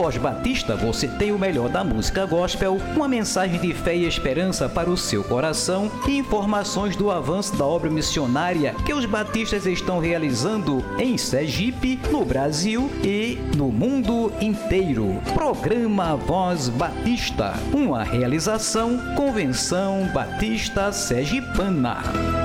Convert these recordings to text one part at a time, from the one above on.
Voz Batista você tem o melhor da música gospel, uma mensagem de fé e esperança para o seu coração e informações do avanço da obra missionária que os batistas estão realizando em Sergipe, no Brasil e no mundo inteiro. Programa Voz Batista, uma realização Convenção Batista Sergipana.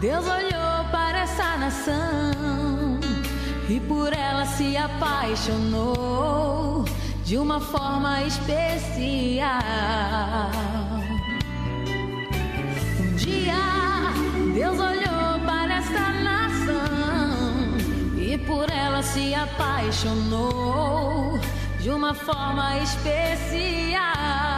Deus olhou para essa nação e por ela se apaixonou de uma forma especial. Um dia Deus olhou para essa nação e por ela se apaixonou de uma forma especial.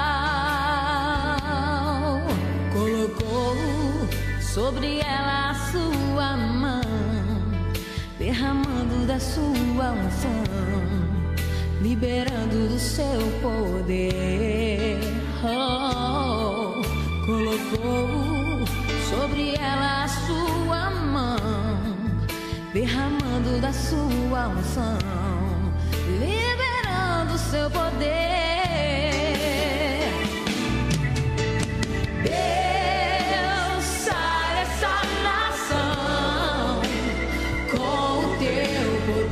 Sobre ela a sua mão, derramando da sua unção, liberando do seu poder. Oh, colocou sobre ela a sua mão, derramando da sua unção, liberando seu poder.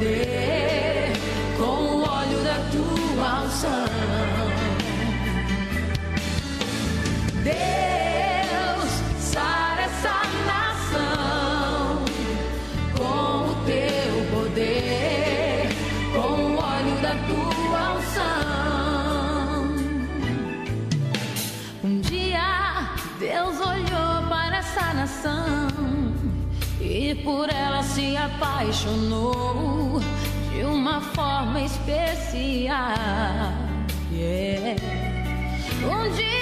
Teu e por ela se apaixonou de uma forma especial. Yeah. Um dia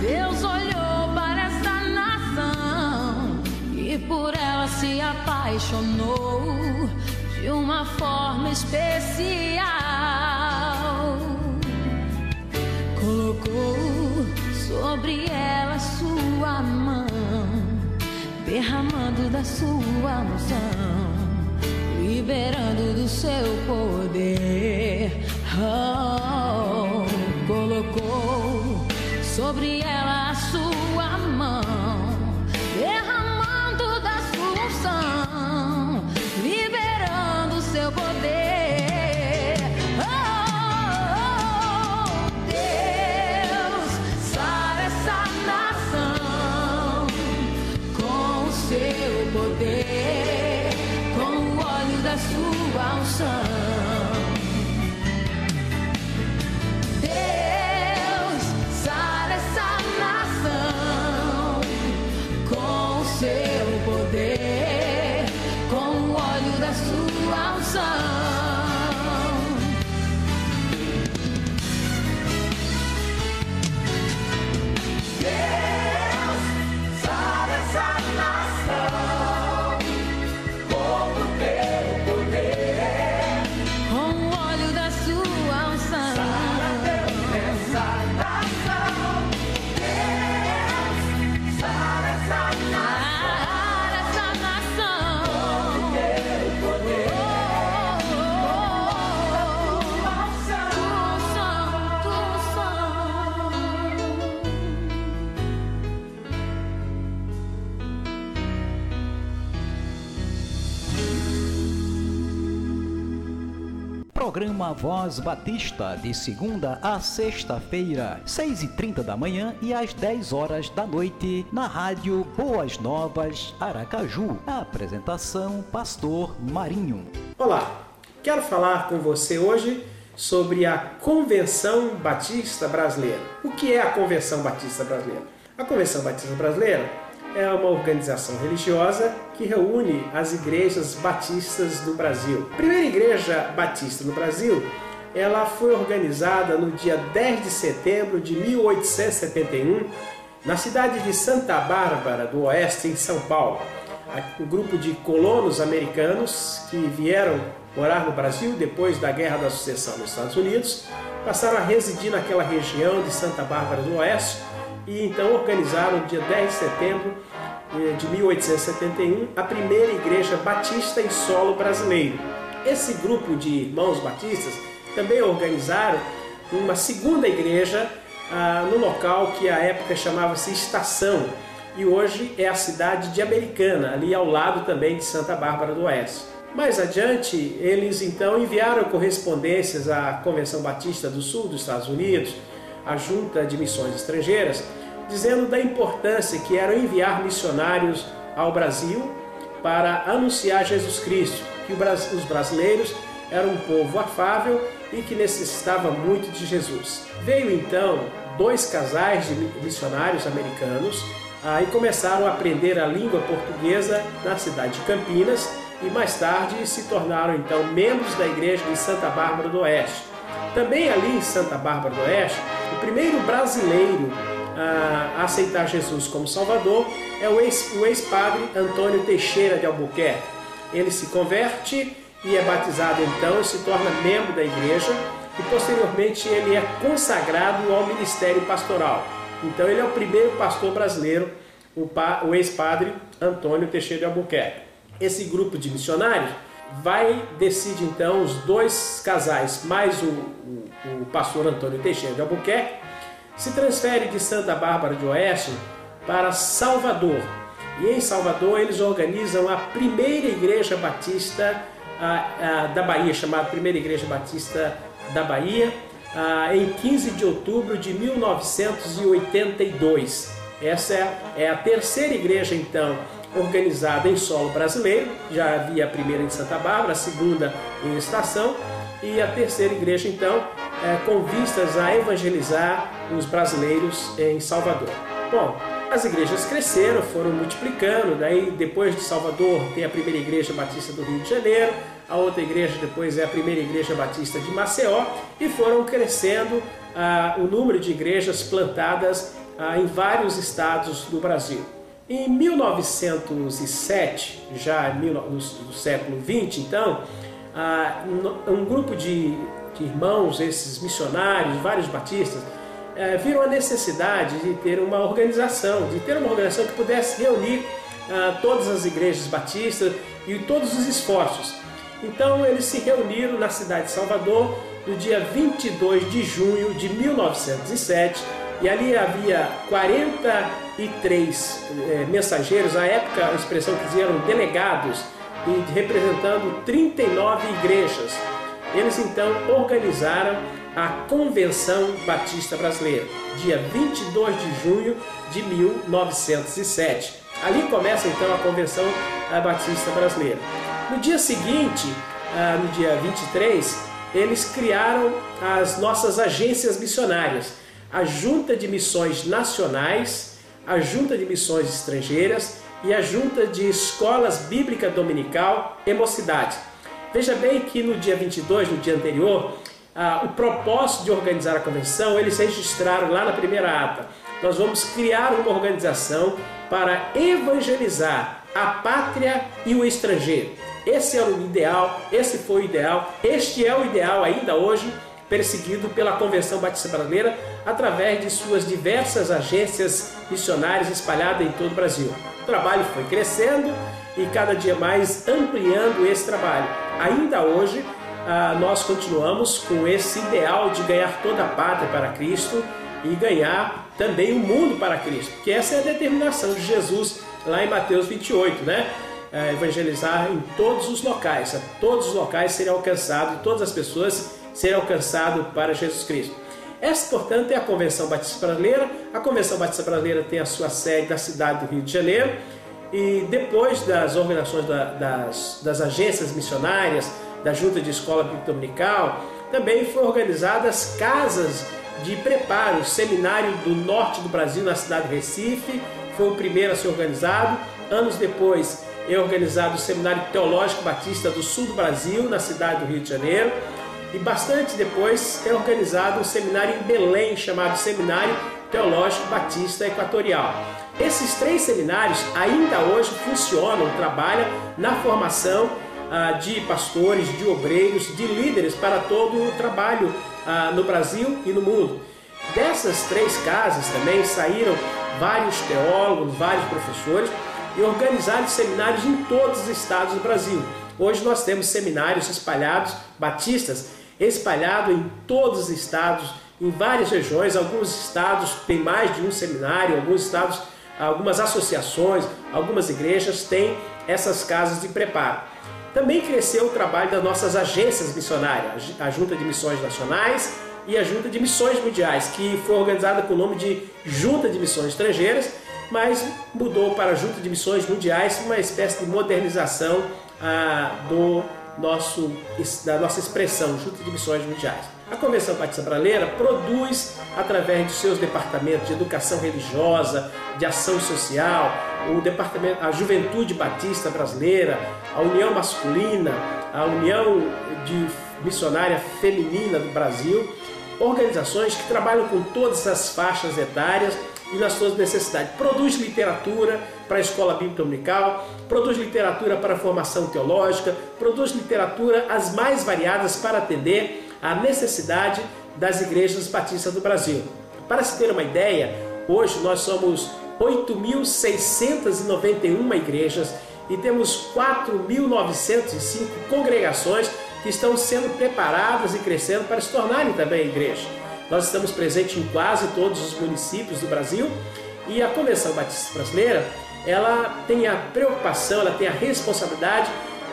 Deus olhou para essa nação e por ela se apaixonou de uma forma especial colocou sobre ela sua mão, derramando da sua unção, liberando do seu poder. Oh, colocou sobre ela Programa Voz Batista, de segunda a sexta-feira, 6 e 30 da manhã e às 10 horas da noite, na rádio Boas Novas, Aracaju. A apresentação, Pastor Marinho. Olá, quero falar com você hoje sobre a Convenção Batista Brasileira. O que é a Convenção Batista Brasileira? A Convenção Batista Brasileira é uma organização religiosa que reúne as igrejas batistas do Brasil. A primeira igreja batista no Brasil, ela foi organizada no dia 10 de setembro de 1871, na cidade de Santa Bárbara do Oeste, em São Paulo. Um grupo de colonos americanos que vieram morar no Brasil depois da Guerra da Sucessão nos Estados Unidos, passaram a residir naquela região de Santa Bárbara do Oeste e então organizaram no dia 10 de setembro eh, de 1871 a primeira igreja batista em solo brasileiro. Esse grupo de irmãos batistas também organizaram uma segunda igreja ah, no local que à época chamava-se Estação e hoje é a cidade de Americana, ali ao lado também de Santa Bárbara do Oeste. Mais adiante, eles então enviaram correspondências à Convenção Batista do Sul dos Estados Unidos, a Junta de Missões Estrangeiras, dizendo da importância que era enviar missionários ao Brasil para anunciar Jesus Cristo, que os brasileiros eram um povo afável e que necessitava muito de Jesus. Veio então dois casais de missionários americanos ah, e começaram a aprender a língua portuguesa na cidade de Campinas e mais tarde se tornaram então membros da igreja de Santa Bárbara do Oeste. Também ali em Santa Bárbara do Oeste, o primeiro brasileiro a aceitar Jesus como Salvador é o ex-padre Antônio Teixeira de Albuquerque. Ele se converte e é batizado então e se torna membro da igreja e posteriormente ele é consagrado ao ministério pastoral. Então ele é o primeiro pastor brasileiro, o ex-padre Antônio Teixeira de Albuquerque. Esse grupo de missionários vai decide então os dois casais mais o, o, o pastor Antônio Teixeira de Albuquerque se transfere de Santa Bárbara de Oeste para Salvador. E em Salvador eles organizam a primeira igreja batista a, a, da Bahia, chamada Primeira Igreja Batista da Bahia, a, em 15 de outubro de 1982. Essa é, é a terceira igreja, então, organizada em solo brasileiro. Já havia a primeira em Santa Bárbara, a segunda em Estação, e a terceira igreja, então, é, com vistas a evangelizar os brasileiros em Salvador. Bom, as igrejas cresceram, foram multiplicando, daí depois de Salvador tem a primeira igreja batista do Rio de Janeiro, a outra igreja depois é a primeira igreja batista de Maceió e foram crescendo ah, o número de igrejas plantadas ah, em vários estados do Brasil. Em 1907, já no, século 20, então, ah, um grupo de que irmãos, esses missionários, vários batistas, é, viram a necessidade de ter uma organização, de ter uma organização que pudesse reunir ah, todas as igrejas batistas e todos os esforços. Então eles se reuniram na cidade de Salvador no dia 22 de junho de 1907 e ali havia 43 é, mensageiros, na época a expressão que diziam delegados, e representando 39 igrejas. Eles então organizaram a Convenção Batista Brasileira, dia 22 de junho de 1907. Ali começa então a Convenção Batista Brasileira. No dia seguinte, ah, no dia 23, eles criaram as nossas agências missionárias, a Junta de Missões Nacionais, a Junta de Missões Estrangeiras e a Junta de Escolas Bíblica Dominical e Mocidade. Veja bem que no dia 22, no dia anterior, ah, o propósito de organizar a convenção, eles registraram lá na primeira ata. Nós vamos criar uma organização para evangelizar a pátria e o estrangeiro. Esse era o ideal, esse foi o ideal, este é o ideal ainda hoje, perseguido pela Convenção Batista Brasileira através de suas diversas agências missionárias espalhadas em todo o Brasil. O trabalho foi crescendo e cada dia mais ampliando esse trabalho. Ainda hoje, ah, nós continuamos com esse ideal de ganhar toda a pátria para Cristo e ganhar também o mundo para Cristo, que essa é a determinação de Jesus lá em Mateus 28, né? eh, evangelizar em todos os locais, a todos os locais serem alcançados, todas as pessoas serem alcançadas para Jesus Cristo. Essa, portanto, é a Convenção Batista Brasileira. A Convenção Batista Brasileira tem a sua sede na cidade do Rio de Janeiro e depois das organizações da, das, das agências missionárias, da Junta de Escola Bíblica Dominical, também foram organizadas casas de preparo, Seminário do Norte do Brasil, na cidade de Recife, foi o primeiro a ser organizado. Anos depois, é organizado o Seminário Teológico Batista do Sul do Brasil, na cidade do Rio de Janeiro. E bastante depois é organizado um seminário em Belém, chamado Seminário Teológico Batista Equatorial. Esses três seminários ainda hoje funcionam, trabalham na formação ah, de pastores, de obreiros, de líderes para todo o trabalho ah, no Brasil e no mundo. Dessas três casas também saíram vários teólogos, vários professores e organizaram seminários em todos os estados do Brasil. Hoje nós temos seminários espalhados, batistas, espalhados em todos os estados, em várias regiões. Alguns estados têm mais de um seminário, alguns estados, algumas associações, algumas igrejas têm essas casas de preparo. Também cresceu o trabalho das nossas agências missionárias, a Junta de Missões Nacionais e a Junta de Missões Mundiais, que foi organizada com o nome de Junta de Missões Estrangeiras, mas mudou para Junta de Missões Mundiais, uma espécie de modernização ah, do nosso, da nossa expressão, Junta de Missões Mundiais. A Convenção Batista Brasileira produz, através de seus departamentos de educação religiosa, de ação social, o departamento, a Juventude Batista Brasileira, a União Masculina, a União de Missionária Feminina do Brasil, organizações que trabalham com todas as faixas etárias e nas suas necessidades. Produz literatura para a escola bíblica dominical, produz literatura para a formação teológica, produz literatura as mais variadas para atender à necessidade das igrejas batistas do Brasil. Para se ter uma ideia, hoje nós somos 8.691 igrejas e temos 4.905 congregações que estão sendo preparadas e crescendo para se tornarem também igreja. Nós estamos presentes em quase todos os municípios do Brasil e a Convenção Batista Brasileira ela tem a preocupação, ela tem a responsabilidade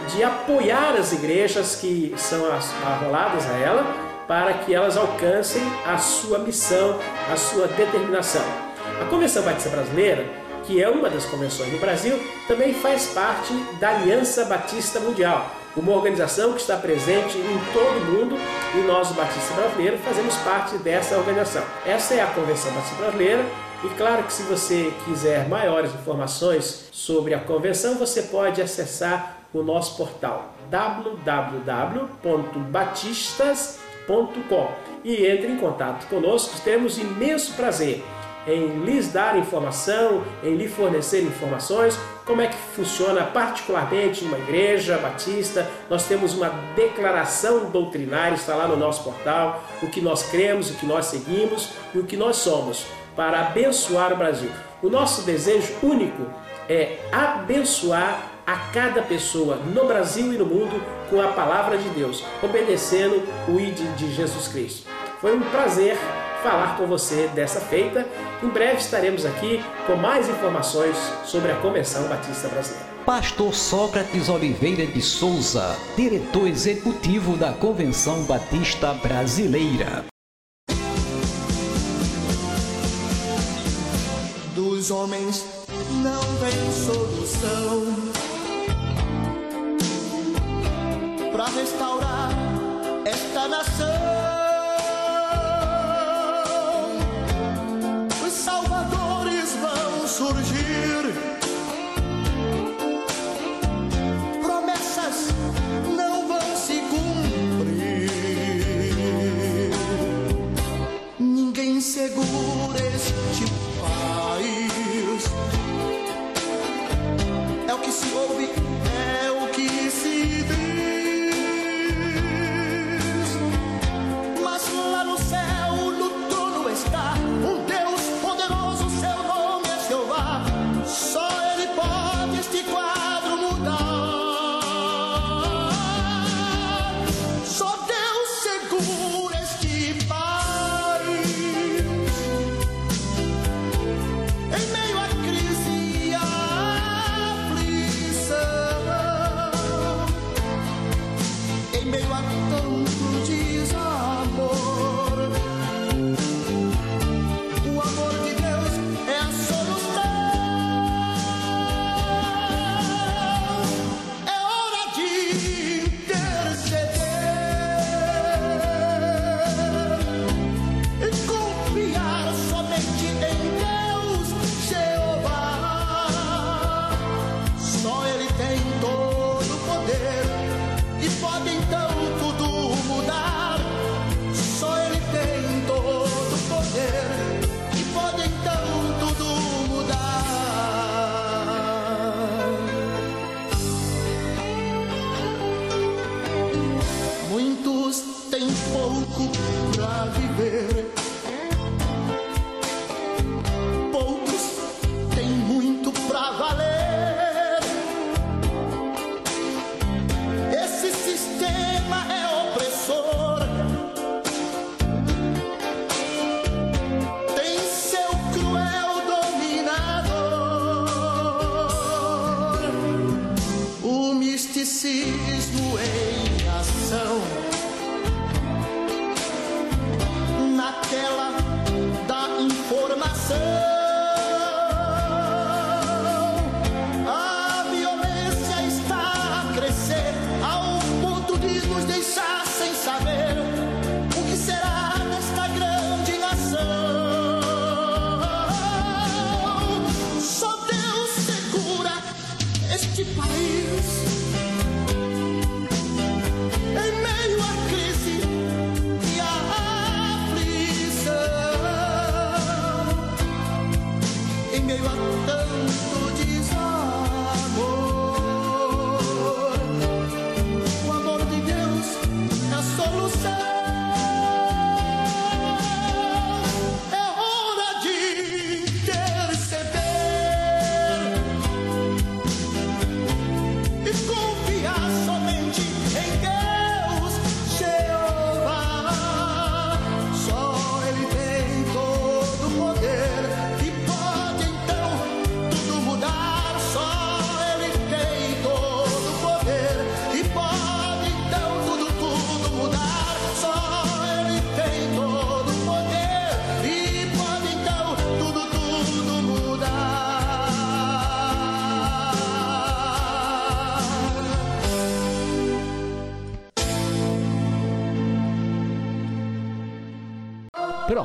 de apoiar as igrejas que são arroladas a ela para que elas alcancem a sua missão, a sua determinação. A Convenção Batista Brasileira, que é uma das convenções do Brasil, também faz parte da Aliança Batista Mundial, uma organização que está presente em todo o mundo e nós, o Batista Brasileiro, fazemos parte dessa organização. Essa é a Convenção Batista Brasileira e claro que se você quiser maiores informações sobre a convenção, você pode acessar o nosso portal www.batistas.com e entre em contato conosco, teremos imenso prazer em lhes dar informação, em lhe fornecer informações, como é que funciona particularmente uma igreja batista. Nós temos uma declaração doutrinária, está lá no nosso portal, o que nós cremos, o que nós seguimos e o que nós somos, para abençoar o Brasil. O nosso desejo único é abençoar a cada pessoa no Brasil e no mundo com a palavra de Deus, obedecendo o ID de Jesus Cristo. Foi um prazer falar com você dessa feita. Em breve estaremos aqui com mais informações sobre a Convenção Batista Brasileira. Pastor Sócrates Oliveira de Souza, diretor executivo da Convenção Batista Brasileira. Dos homens não tem solução para restaurar esta nação.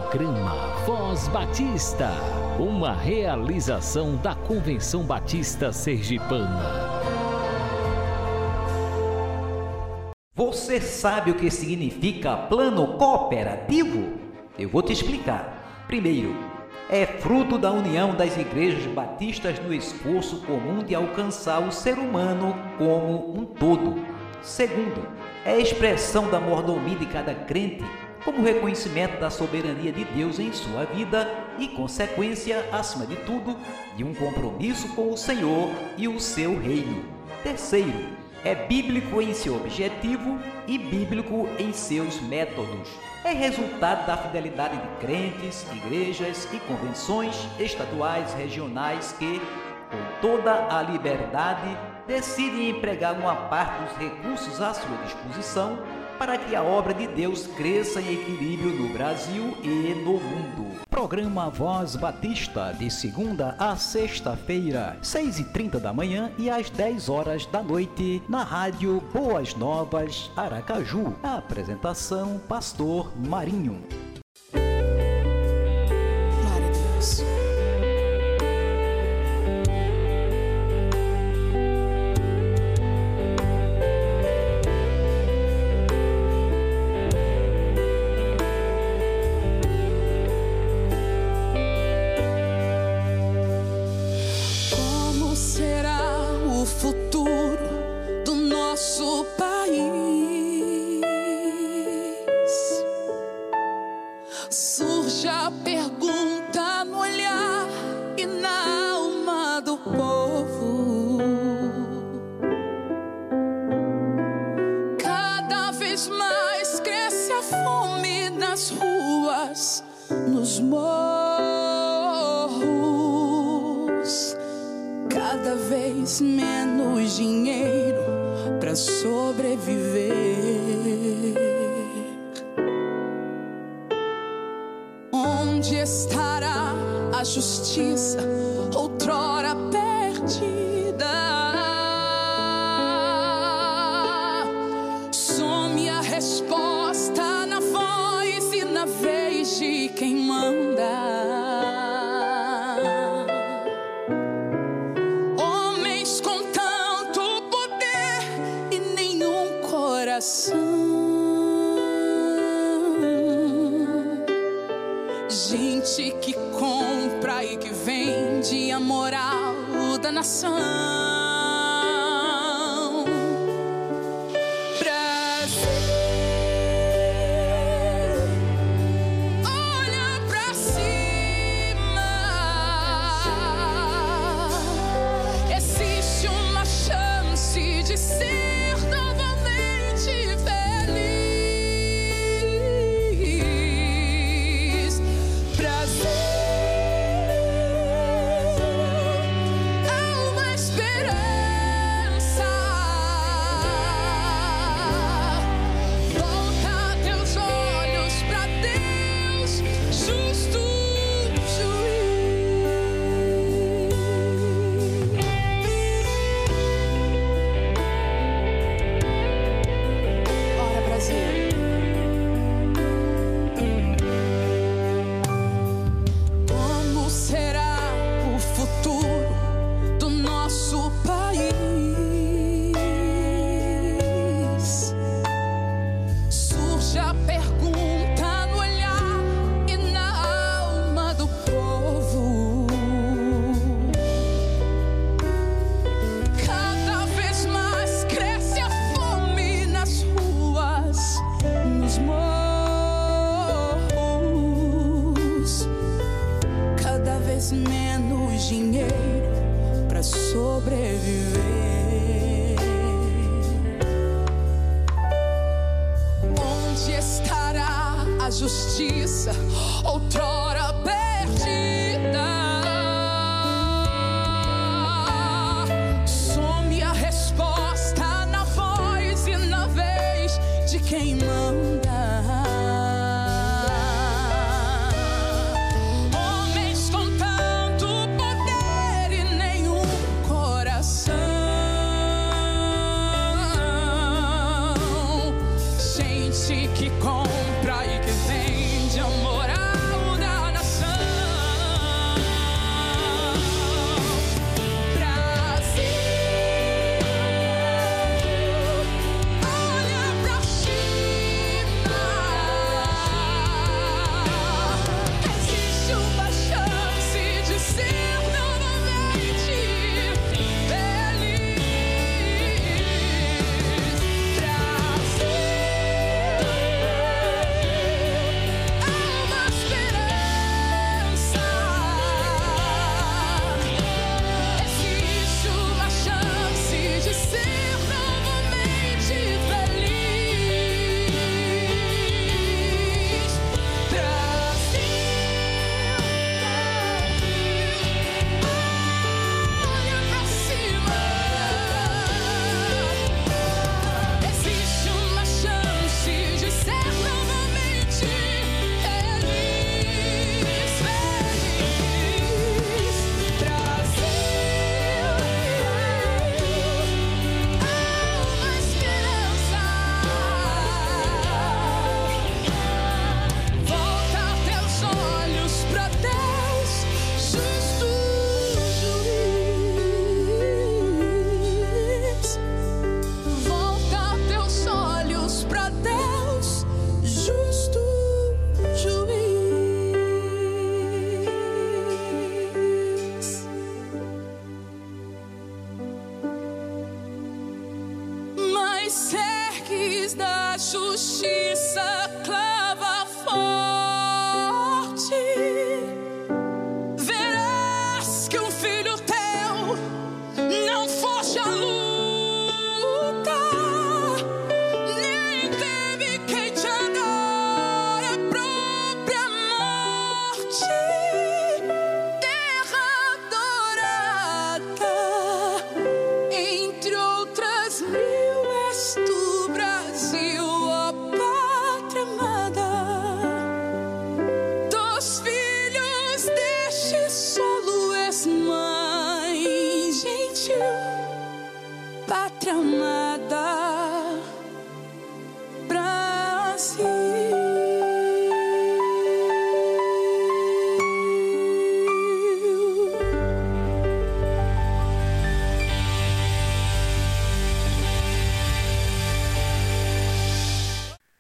Programa Voz Batista, uma realização da Convenção Batista Sergipana. Você sabe o que significa plano cooperativo? Eu vou te explicar. Primeiro, é fruto da união das igrejas batistas no esforço comum de alcançar o ser humano como um todo. Segundo, é expressão da mordomia de cada crente, como reconhecimento da soberania de Deus em sua vida e consequência, acima de tudo, de um compromisso com o Senhor e o seu reino. Terceiro, é bíblico em seu objetivo e bíblico em seus métodos. É resultado da fidelidade de crentes, igrejas e convenções estaduais, regionais que, com toda a liberdade, decidem empregar uma parte dos recursos à sua disposição para que a obra de Deus cresça em equilíbrio no Brasil e no mundo. Programa Voz Batista, de segunda a sexta-feira, 6h30 da manhã e às 10 horas da noite, na rádio Boas Novas, Aracaju. A apresentação, Pastor Marinho. Justiça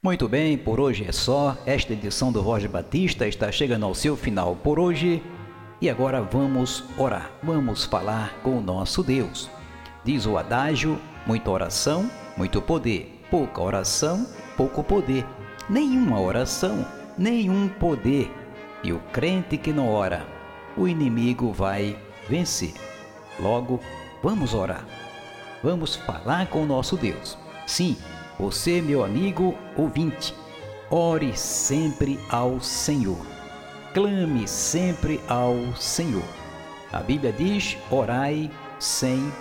Muito bem, por hoje é só. Esta edição do Roger Batista está chegando ao seu final por hoje. E agora vamos orar. Vamos falar com o nosso Deus. Diz o adágio: muita oração, muito poder. Pouca oração, pouco poder. Nenhuma oração, nenhum poder. E o crente que não ora, o inimigo vai vencer. Logo, vamos orar. Vamos falar com o nosso Deus. Sim, você, meu amigo ouvinte, ore sempre ao Senhor. Clame sempre ao Senhor. A Bíblia diz: orai sem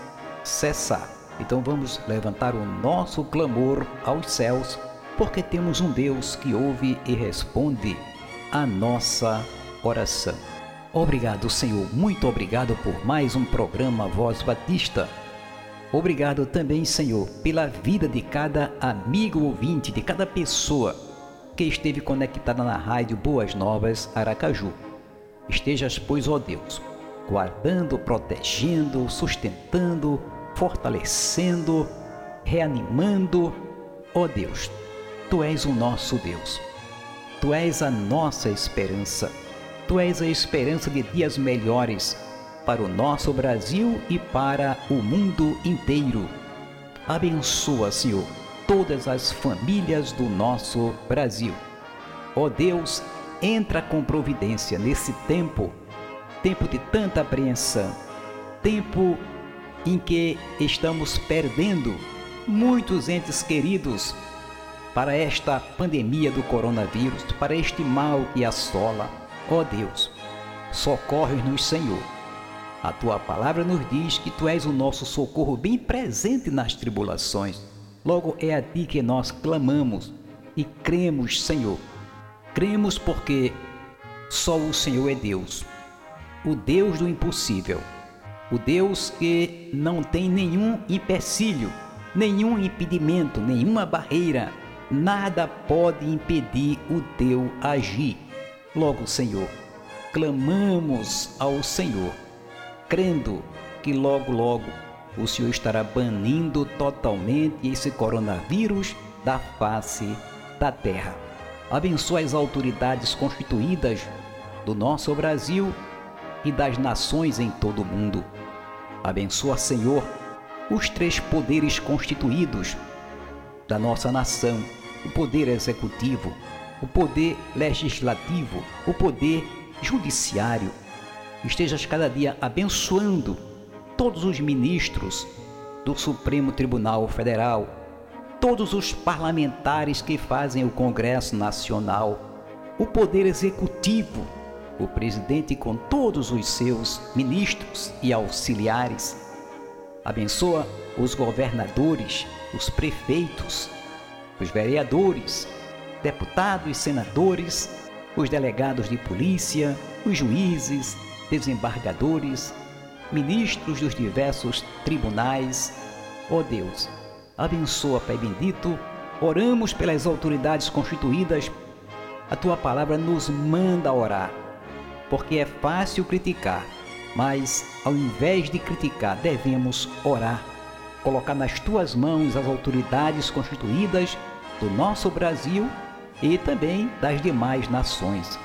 cessar. Então vamos levantar o nosso clamor aos céus, porque temos um Deus que ouve e responde a nossa oração. Obrigado, Senhor, muito obrigado por mais um programa Voz Batista. Obrigado também, Senhor, pela vida de cada amigo ouvinte, de cada pessoa que esteve conectada na rádio Boas Novas Aracaju. Estejas, pois, ó Deus, guardando, protegendo, sustentando, fortalecendo, reanimando. Ó Deus, Tu és o nosso Deus. Tu és a nossa esperança. Tu és a esperança de dias melhores para o nosso Brasil e para o mundo inteiro. Abençoa, Senhor, todas as famílias do nosso Brasil. Ó Deus, entra com providência nesse tempo tempo de tanta apreensão, tempo em que estamos perdendo muitos entes queridos para esta pandemia do coronavírus, para este mal que assola. Ó oh Deus, socorre-nos, Senhor. A tua palavra nos diz que tu és o nosso socorro bem presente nas tribulações. Logo é a ti que nós clamamos e cremos, Senhor. Cremos porque só o Senhor é Deus, o Deus do impossível, o Deus que não tem nenhum empecilho, nenhum impedimento, nenhuma barreira, nada pode impedir o teu agir. Logo, Senhor, clamamos ao Senhor, crendo que logo, logo o Senhor estará banindo totalmente esse coronavírus da face da terra. Abençoa as autoridades constituídas do nosso Brasil e das nações em todo o mundo. Abençoa, Senhor, os três poderes constituídos da nossa nação: o poder executivo, o poder legislativo, o poder judiciário. Estejas cada dia abençoando todos os ministros do Supremo Tribunal Federal, todos os parlamentares que fazem o Congresso Nacional, o poder executivo, o presidente com todos os seus ministros e auxiliares. Abençoa os governadores, os prefeitos, os vereadores, deputados e senadores, os delegados de polícia, os juízes, desembargadores, ministros dos diversos tribunais. Ó oh Deus, abençoa, Pai bendito, oramos pelas autoridades constituídas. A tua palavra nos manda orar, porque é fácil criticar, mas ao invés de criticar, devemos orar, colocar nas tuas mãos as autoridades constituídas do nosso Brasil e também das demais nações.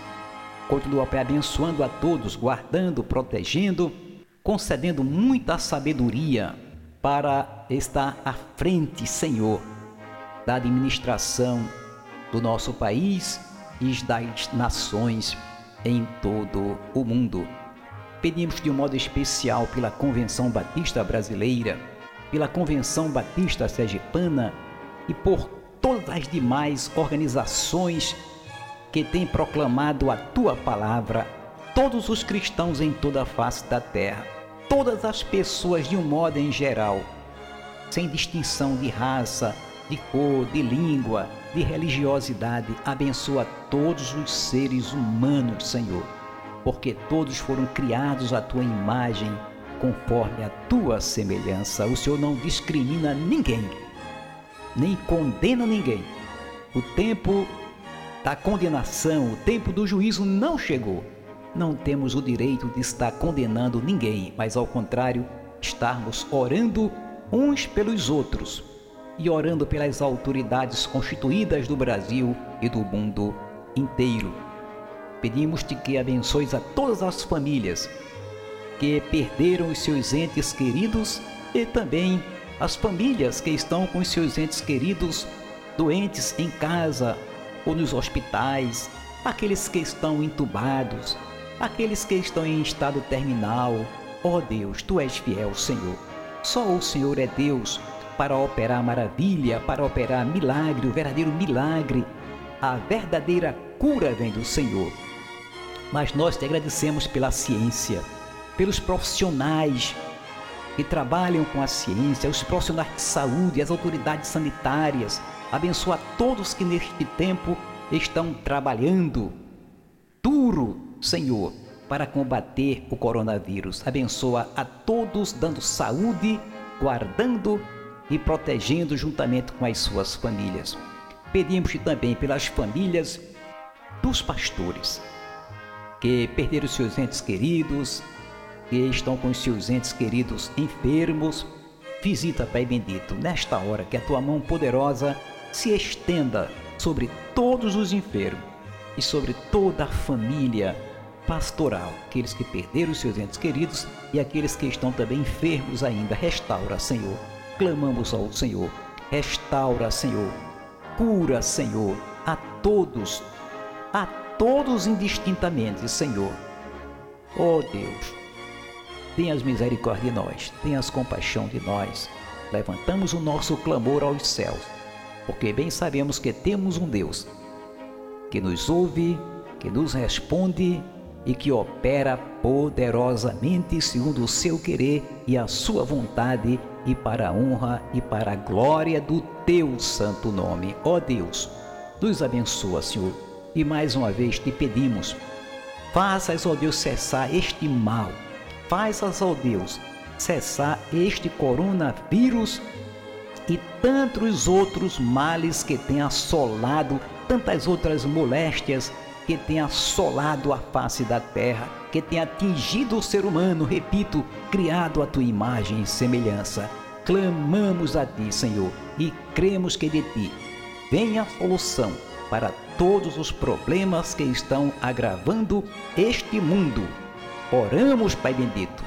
Continua abençoando a todos, guardando, protegendo, concedendo muita sabedoria para estar à frente, Senhor, da administração do nosso país e das nações em todo o mundo. Pedimos de um modo especial pela Convenção Batista Brasileira, pela Convenção Batista Sergipana e por todas as demais organizações que têm proclamado a tua palavra, todos os cristãos em toda a face da terra, todas as pessoas de um modo em geral, sem distinção de raça, de cor, de língua, de religiosidade, abençoa todos os seres humanos, Senhor, porque todos foram criados à tua imagem, conforme a tua semelhança. O Senhor não discrimina ninguém nem condena ninguém. O tempo da condenação, o tempo do juízo não chegou. Não temos o direito de estar condenando ninguém, mas ao contrário, estarmos orando uns pelos outros e orando pelas autoridades constituídas do Brasil e do mundo inteiro. Pedimos-te que abençoes a todas as famílias que perderam os seus entes queridos e também as famílias que estão com seus entes queridos doentes em casa ou nos hospitais, aqueles que estão entubados, aqueles que estão em estado terminal. Ó oh Deus, tu és fiel, Senhor. Só o Senhor é Deus para operar maravilha, para operar milagre, o verdadeiro milagre. A verdadeira cura vem do Senhor. Mas nós te agradecemos pela ciência, pelos profissionais que trabalham com a ciência, os profissionais de saúde, as autoridades sanitárias. Abençoa todos que neste tempo estão trabalhando duro, Senhor, para combater o coronavírus. Abençoa a todos, dando saúde, guardando e protegendo juntamente com as suas famílias. Pedimos também pelas famílias dos pastores que perderam seus entes queridos, que estão com seus entes queridos enfermos, visita, Pai bendito, nesta hora que a tua mão poderosa se estenda sobre todos os enfermos e sobre toda a família pastoral, aqueles que perderam os seus entes queridos e aqueles que estão também enfermos ainda. Restaura, Senhor. Clamamos ao Senhor. Restaura, Senhor. Cura, Senhor, a todos, a todos indistintamente, Senhor oh Deus, tenhas misericórdia de nós, tenhas compaixão de nós. Levantamos o nosso clamor aos céus, porque bem sabemos que temos um Deus que nos ouve, que nos responde e que opera poderosamente segundo o seu querer e a sua vontade e para a honra e para a glória do teu santo nome. Ó Deus, nos abençoa, Senhor, e mais uma vez te pedimos, faças, ó Deus, cessar este mal, faças, ó Deus, cessar este coronavírus e tantos outros males que tem assolado, tantas outras moléstias que tem assolado a face da terra, que tem atingido o ser humano, repito, criado a tua imagem e semelhança. Clamamos a ti, Senhor, e cremos que de ti vem a solução para todos os problemas que estão agravando este mundo. Oramos, Pai bendito,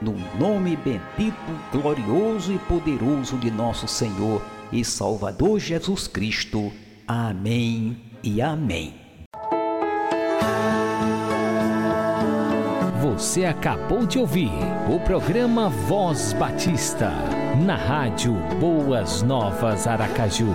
no nome bendito, glorioso e poderoso de nosso Senhor e Salvador Jesus Cristo. Amém e amém. Você acabou de ouvir o programa Voz Batista, na rádio Boas Novas Aracaju.